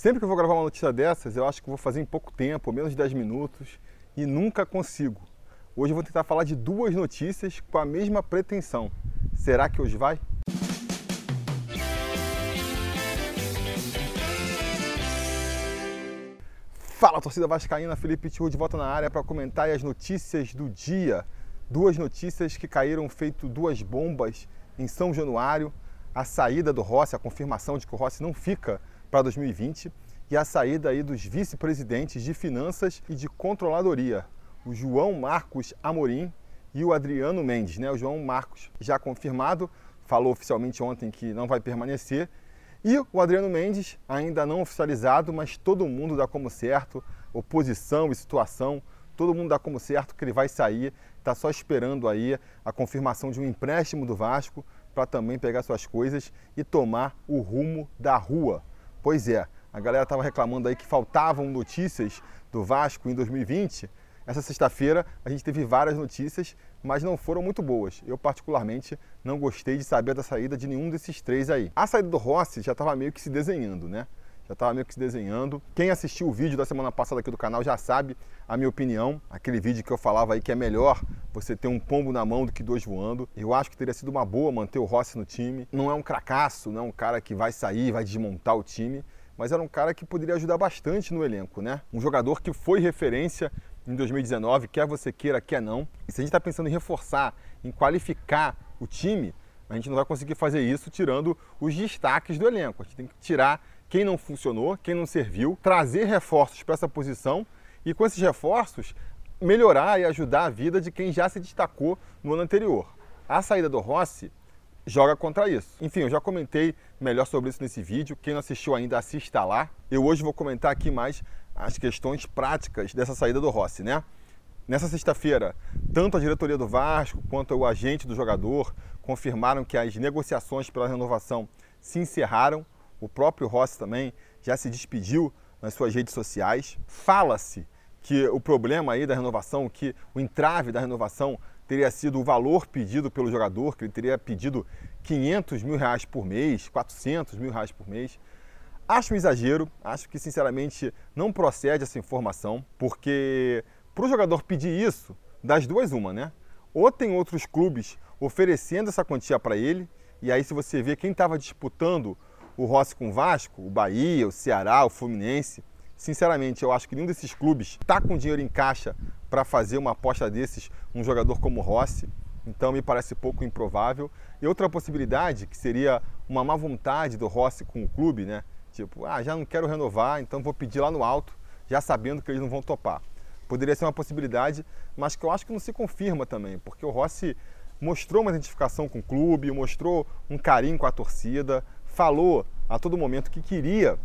Sempre que eu vou gravar uma notícia dessas, eu acho que vou fazer em pouco tempo, menos de 10 minutos, e nunca consigo. Hoje eu vou tentar falar de duas notícias com a mesma pretensão. Será que hoje vai? Fala torcida vascaína, Felipe Tiru de volta na área para comentar as notícias do dia. Duas notícias que caíram feito duas bombas em São Januário, a saída do Rossi, a confirmação de que o Rossi não fica para 2020 e a saída aí dos vice-presidentes de finanças e de controladoria, o João Marcos Amorim e o Adriano Mendes, né? O João Marcos já confirmado, falou oficialmente ontem que não vai permanecer. E o Adriano Mendes, ainda não oficializado, mas todo mundo dá como certo, oposição e situação, todo mundo dá como certo que ele vai sair, está só esperando aí a confirmação de um empréstimo do Vasco para também pegar suas coisas e tomar o rumo da rua. Pois é, a galera estava reclamando aí que faltavam notícias do Vasco em 2020. Essa sexta-feira a gente teve várias notícias, mas não foram muito boas. Eu, particularmente, não gostei de saber da saída de nenhum desses três aí. A saída do Rossi já estava meio que se desenhando, né? Já estava meio que se desenhando. Quem assistiu o vídeo da semana passada aqui do canal já sabe a minha opinião. Aquele vídeo que eu falava aí que é melhor você ter um pombo na mão do que dois voando. Eu acho que teria sido uma boa manter o Rossi no time. Não é um cracaço, não é um cara que vai sair, vai desmontar o time mas era um cara que poderia ajudar bastante no elenco, né? Um jogador que foi referência em 2019, quer você queira, quer não. E se a gente está pensando em reforçar, em qualificar o time, a gente não vai conseguir fazer isso tirando os destaques do elenco. A gente tem que tirar quem não funcionou, quem não serviu, trazer reforços para essa posição e com esses reforços melhorar e ajudar a vida de quem já se destacou no ano anterior. A saída do Rossi joga contra isso. Enfim, eu já comentei melhor sobre isso nesse vídeo. Quem não assistiu ainda, assista lá. Eu hoje vou comentar aqui mais as questões práticas dessa saída do Rossi, né? Nessa sexta-feira, tanto a diretoria do Vasco quanto o agente do jogador confirmaram que as negociações pela renovação se encerraram. O próprio Rossi também já se despediu nas suas redes sociais. Fala-se que o problema aí da renovação, que o entrave da renovação teria sido o valor pedido pelo jogador, que ele teria pedido 500 mil reais por mês, 400 mil reais por mês. Acho um exagero, acho que sinceramente não procede essa informação, porque para o jogador pedir isso, das duas uma, né? Ou tem outros clubes oferecendo essa quantia para ele, e aí se você vê quem estava disputando o Rossi com o Vasco, o Bahia, o Ceará, o Fluminense, sinceramente eu acho que nenhum desses clubes está com dinheiro em caixa para fazer uma aposta desses um jogador como Rossi. Então me parece pouco improvável. E outra possibilidade, que seria uma má vontade do Rossi com o clube, né? Tipo, ah, já não quero renovar, então vou pedir lá no alto, já sabendo que eles não vão topar. Poderia ser uma possibilidade, mas que eu acho que não se confirma também, porque o Rossi mostrou uma identificação com o clube, mostrou um carinho com a torcida, falou a todo momento que queria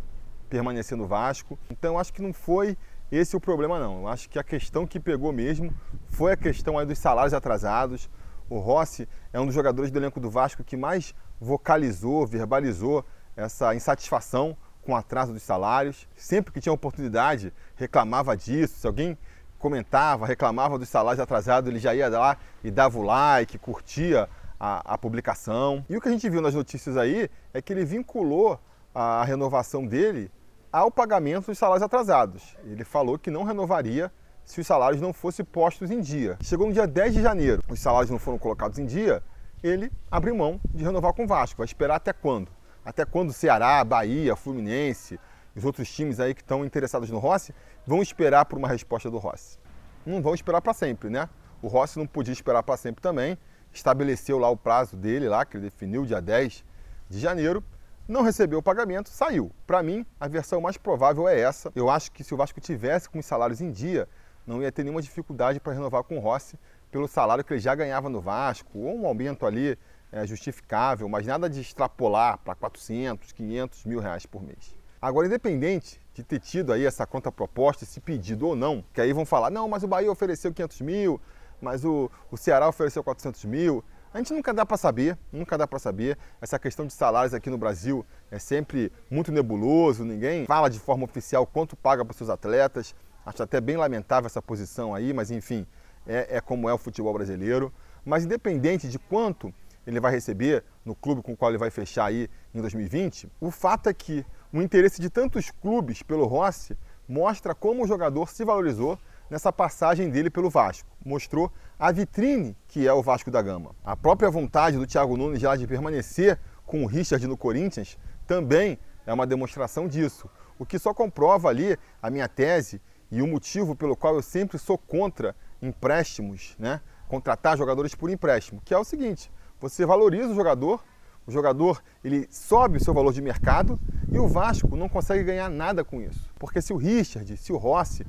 permanecer no Vasco. Então acho que não foi esse o problema não. Acho que a questão que pegou mesmo foi a questão aí dos salários atrasados. O Rossi é um dos jogadores do elenco do Vasco que mais vocalizou, verbalizou essa insatisfação com o atraso dos salários. Sempre que tinha oportunidade, reclamava disso. Se alguém comentava, reclamava dos salários atrasados, ele já ia lá e dava o like, curtia a, a publicação. E o que a gente viu nas notícias aí é que ele vinculou a renovação dele ao pagamento dos salários atrasados. Ele falou que não renovaria se os salários não fossem postos em dia. Chegou no dia 10 de janeiro, os salários não foram colocados em dia, ele abriu mão de renovar com o Vasco. Vai esperar até quando? Até quando Ceará, Bahia, Fluminense, os outros times aí que estão interessados no Rossi vão esperar por uma resposta do Rossi? Não vão esperar para sempre, né? O Rossi não podia esperar para sempre também, estabeleceu lá o prazo dele lá, que ele definiu dia 10 de janeiro, não recebeu o pagamento, saiu. Para mim, a versão mais provável é essa. Eu acho que se o Vasco tivesse com os salários em dia, não ia ter nenhuma dificuldade para renovar com o Rossi pelo salário que ele já ganhava no Vasco, ou um aumento ali é, justificável, mas nada de extrapolar para 400, 500 mil reais por mês. Agora, independente de ter tido aí essa contraproposta, esse pedido ou não, que aí vão falar, não, mas o Bahia ofereceu 500 mil, mas o, o Ceará ofereceu 400 mil, a gente nunca dá para saber, nunca dá para saber. Essa questão de salários aqui no Brasil é sempre muito nebuloso, ninguém fala de forma oficial quanto paga para seus atletas. Acho até bem lamentável essa posição aí, mas enfim, é, é como é o futebol brasileiro. Mas independente de quanto ele vai receber no clube com o qual ele vai fechar aí em 2020, o fato é que O interesse de tantos clubes pelo Rossi mostra como o jogador se valorizou nessa passagem dele pelo Vasco. Mostrou a vitrine que é o Vasco da Gama. A própria vontade do Thiago Nunes já de permanecer com o Richard no Corinthians também é uma demonstração disso. O que só comprova ali a minha tese e o motivo pelo qual eu sempre sou contra empréstimos, né? contratar jogadores por empréstimo, que é o seguinte: você valoriza o jogador, o jogador ele sobe o seu valor de mercado e o Vasco não consegue ganhar nada com isso. Porque se o Richard, se o Rossi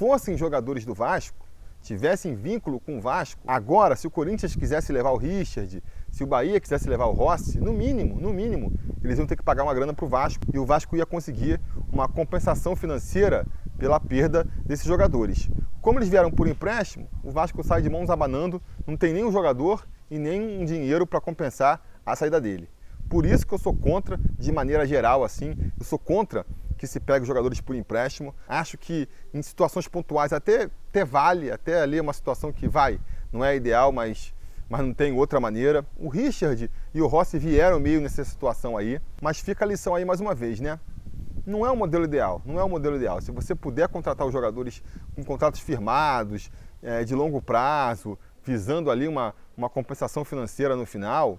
fossem jogadores do Vasco, tivessem vínculo com o Vasco, agora se o Corinthians quisesse levar o Richard, se o Bahia quisesse levar o Rossi, no mínimo, no mínimo, eles iam ter que pagar uma grana para o Vasco e o Vasco ia conseguir uma compensação financeira pela perda desses jogadores. Como eles vieram por empréstimo, o Vasco sai de mãos abanando, não tem nem jogador e nem um dinheiro para compensar a saída dele. Por isso que eu sou contra, de maneira geral, assim, eu sou contra que se pegue jogadores por empréstimo. Acho que em situações pontuais até, até vale, até ali é uma situação que vai, não é ideal, mas mas não tem outra maneira. O Richard e o Rossi vieram meio nessa situação aí, mas fica a lição aí mais uma vez, né? Não é o modelo ideal, não é o modelo ideal. Se você puder contratar os jogadores com contratos firmados, é, de longo prazo, visando ali uma, uma compensação financeira no final,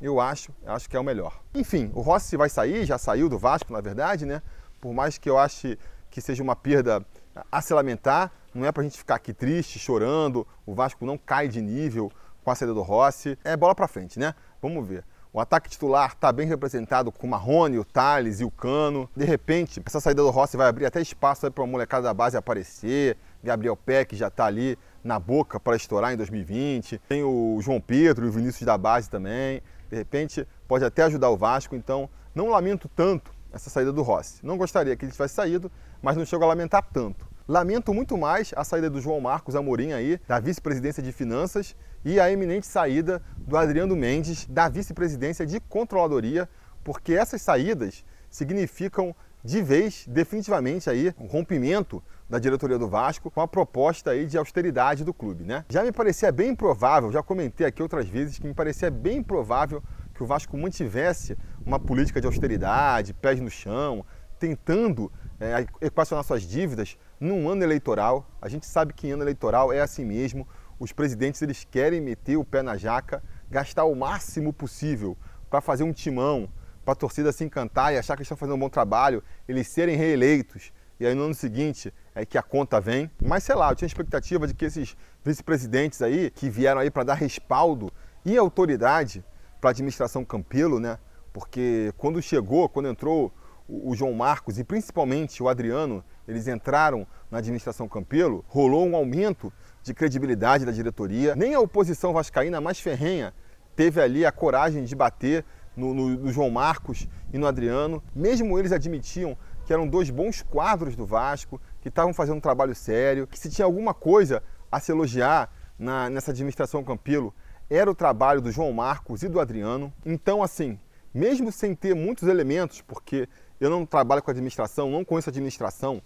eu acho, acho que é o melhor. Enfim, o Rossi vai sair, já saiu do Vasco, na verdade, né? Por mais que eu ache que seja uma perda a se lamentar, não é pra gente ficar aqui triste, chorando, o Vasco não cai de nível, com a saída do Rossi. É bola para frente, né? Vamos ver. O ataque titular está bem representado com o Marrone, o Thales e o Cano. De repente, essa saída do Rossi vai abrir até espaço para a molecada da base aparecer. Gabriel Peck já está ali na boca para estourar em 2020. Tem o João Pedro e o Vinícius da base também. De repente, pode até ajudar o Vasco. Então, não lamento tanto essa saída do Rossi. Não gostaria que ele tivesse saído, mas não chego a lamentar tanto. Lamento muito mais a saída do João Marcos Amorim aí, da vice-presidência de finanças, e a eminente saída do Adriano Mendes, da vice-presidência de controladoria, porque essas saídas significam de vez, definitivamente aí, um rompimento da diretoria do Vasco com a proposta aí de austeridade do clube, né? Já me parecia bem provável, já comentei aqui outras vezes que me parecia bem provável que o Vasco mantivesse uma política de austeridade, pés no chão, tentando é, equacionar suas dívidas num ano eleitoral. A gente sabe que em ano eleitoral é assim mesmo. Os presidentes eles querem meter o pé na jaca, gastar o máximo possível para fazer um timão, para a torcida se encantar e achar que estão fazendo um bom trabalho, eles serem reeleitos. E aí no ano seguinte é que a conta vem. Mas sei lá, eu tinha expectativa de que esses vice-presidentes aí, que vieram aí para dar respaldo e autoridade para a administração Campelo, né? Porque quando chegou, quando entrou o João Marcos e principalmente o Adriano, eles entraram na administração Campelo, rolou um aumento de credibilidade da diretoria. Nem a oposição vascaína mais ferrenha teve ali a coragem de bater no, no, no João Marcos e no Adriano. Mesmo eles admitiam que eram dois bons quadros do Vasco, que estavam fazendo um trabalho sério, que se tinha alguma coisa a se elogiar na, nessa administração Campelo, era o trabalho do João Marcos e do Adriano. Então, assim, mesmo sem ter muitos elementos, porque eu não trabalho com administração, não conheço administração,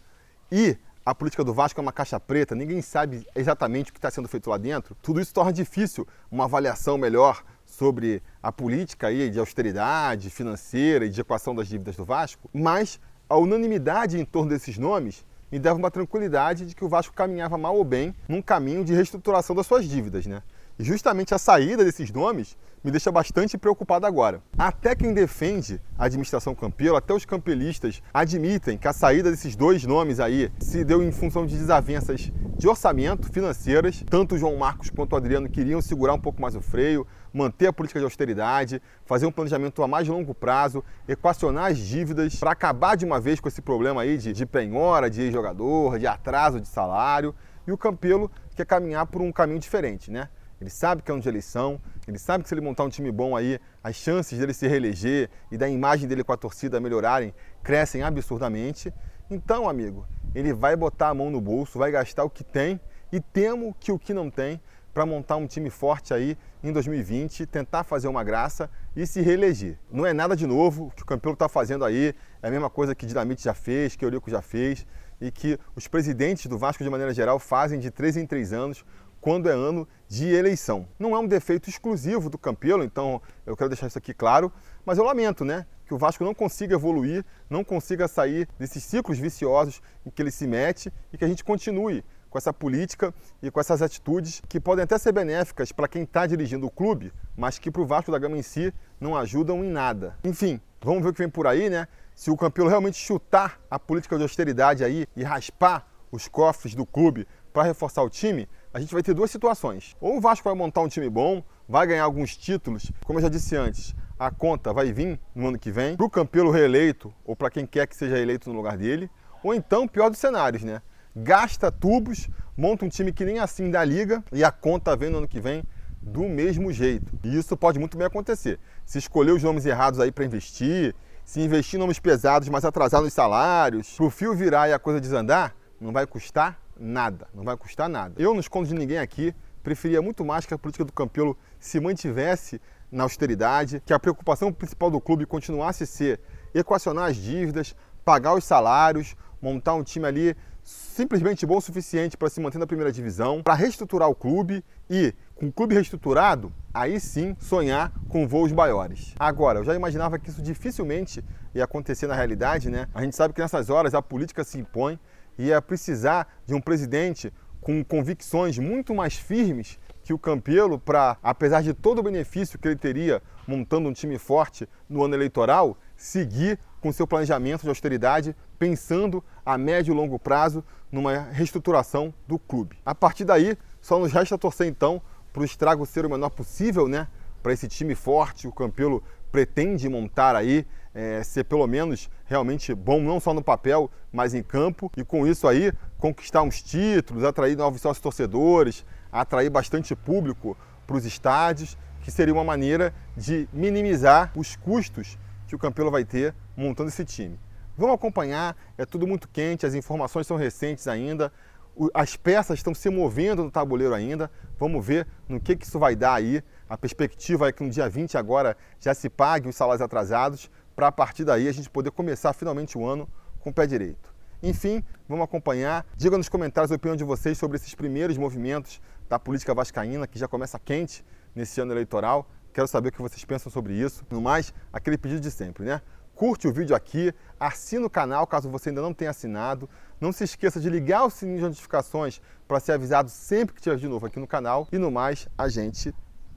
e a política do Vasco é uma caixa preta, ninguém sabe exatamente o que está sendo feito lá dentro, tudo isso torna difícil uma avaliação melhor sobre a política aí de austeridade financeira e de equação das dívidas do Vasco, mas a unanimidade em torno desses nomes me dava uma tranquilidade de que o Vasco caminhava mal ou bem num caminho de reestruturação das suas dívidas, né? Justamente a saída desses nomes me deixa bastante preocupado agora. Até quem defende a administração Campelo, até os campelistas admitem que a saída desses dois nomes aí se deu em função de desavenças de orçamento financeiras. Tanto o João Marcos quanto o Adriano queriam segurar um pouco mais o freio, manter a política de austeridade, fazer um planejamento a mais longo prazo, equacionar as dívidas para acabar de uma vez com esse problema aí de, de penhora, de jogador, de atraso de salário. E o Campelo quer caminhar por um caminho diferente, né? Ele sabe que é um de eleição, ele sabe que se ele montar um time bom aí, as chances dele se reeleger e da imagem dele com a torcida melhorarem crescem absurdamente. Então, amigo, ele vai botar a mão no bolso, vai gastar o que tem e temo que o que não tem para montar um time forte aí em 2020, tentar fazer uma graça e se reeleger. Não é nada de novo, o que o Campelo está fazendo aí é a mesma coisa que Dinamite já fez, que Eurico já fez e que os presidentes do Vasco de maneira geral fazem de três em três anos quando é ano de eleição. Não é um defeito exclusivo do Campelo, então eu quero deixar isso aqui claro, mas eu lamento, né? Que o Vasco não consiga evoluir, não consiga sair desses ciclos viciosos em que ele se mete e que a gente continue com essa política e com essas atitudes que podem até ser benéficas para quem está dirigindo o clube, mas que para o Vasco da Gama em si não ajudam em nada. Enfim, vamos ver o que vem por aí, né? Se o Campelo realmente chutar a política de austeridade aí e raspar os cofres do clube para reforçar o time, a gente vai ter duas situações. Ou o Vasco vai montar um time bom, vai ganhar alguns títulos, como eu já disse antes, a conta vai vir no ano que vem, para o Campelo reeleito, ou para quem quer que seja eleito no lugar dele, ou então, pior dos cenários, né? Gasta tubos, monta um time que nem assim da liga e a conta vem no ano que vem do mesmo jeito. E isso pode muito bem acontecer. Se escolher os nomes errados aí para investir, se investir em nomes pesados, mas atrasar nos salários, para o fio virar e a coisa desandar, não vai custar nada, não vai custar nada. Eu não escondo de ninguém aqui, preferia muito mais que a política do Campelo se mantivesse na austeridade, que a preocupação principal do clube continuasse a ser equacionar as dívidas, pagar os salários, montar um time ali simplesmente bom o suficiente para se manter na primeira divisão, para reestruturar o clube e, com o clube reestruturado, aí sim sonhar com voos maiores. Agora, eu já imaginava que isso dificilmente ia acontecer na realidade, né? A gente sabe que nessas horas a política se impõe ia precisar de um presidente com convicções muito mais firmes que o Campelo para, apesar de todo o benefício que ele teria montando um time forte no ano eleitoral, seguir com seu planejamento de austeridade, pensando a médio e longo prazo numa reestruturação do clube. A partir daí, só nos resta torcer então para o estrago ser o menor possível, né? Para esse time forte, o Campelo pretende montar aí é, ser pelo menos realmente bom, não só no papel, mas em campo, e com isso aí conquistar uns títulos, atrair novos sócios torcedores, atrair bastante público para os estádios, que seria uma maneira de minimizar os custos que o Campelo vai ter montando esse time. Vamos acompanhar, é tudo muito quente, as informações são recentes ainda, as peças estão se movendo no tabuleiro ainda. Vamos ver no que, que isso vai dar aí. A perspectiva é que no dia 20 agora já se pague os salários atrasados para a partir daí a gente poder começar finalmente o ano com o pé direito. Enfim, vamos acompanhar. Diga nos comentários a opinião de vocês sobre esses primeiros movimentos da política vascaína, que já começa quente nesse ano eleitoral. Quero saber o que vocês pensam sobre isso. No mais, aquele pedido de sempre, né? Curte o vídeo aqui, assina o canal caso você ainda não tenha assinado. Não se esqueça de ligar o sininho de notificações para ser avisado sempre que tiver de novo aqui no canal. E no mais, a gente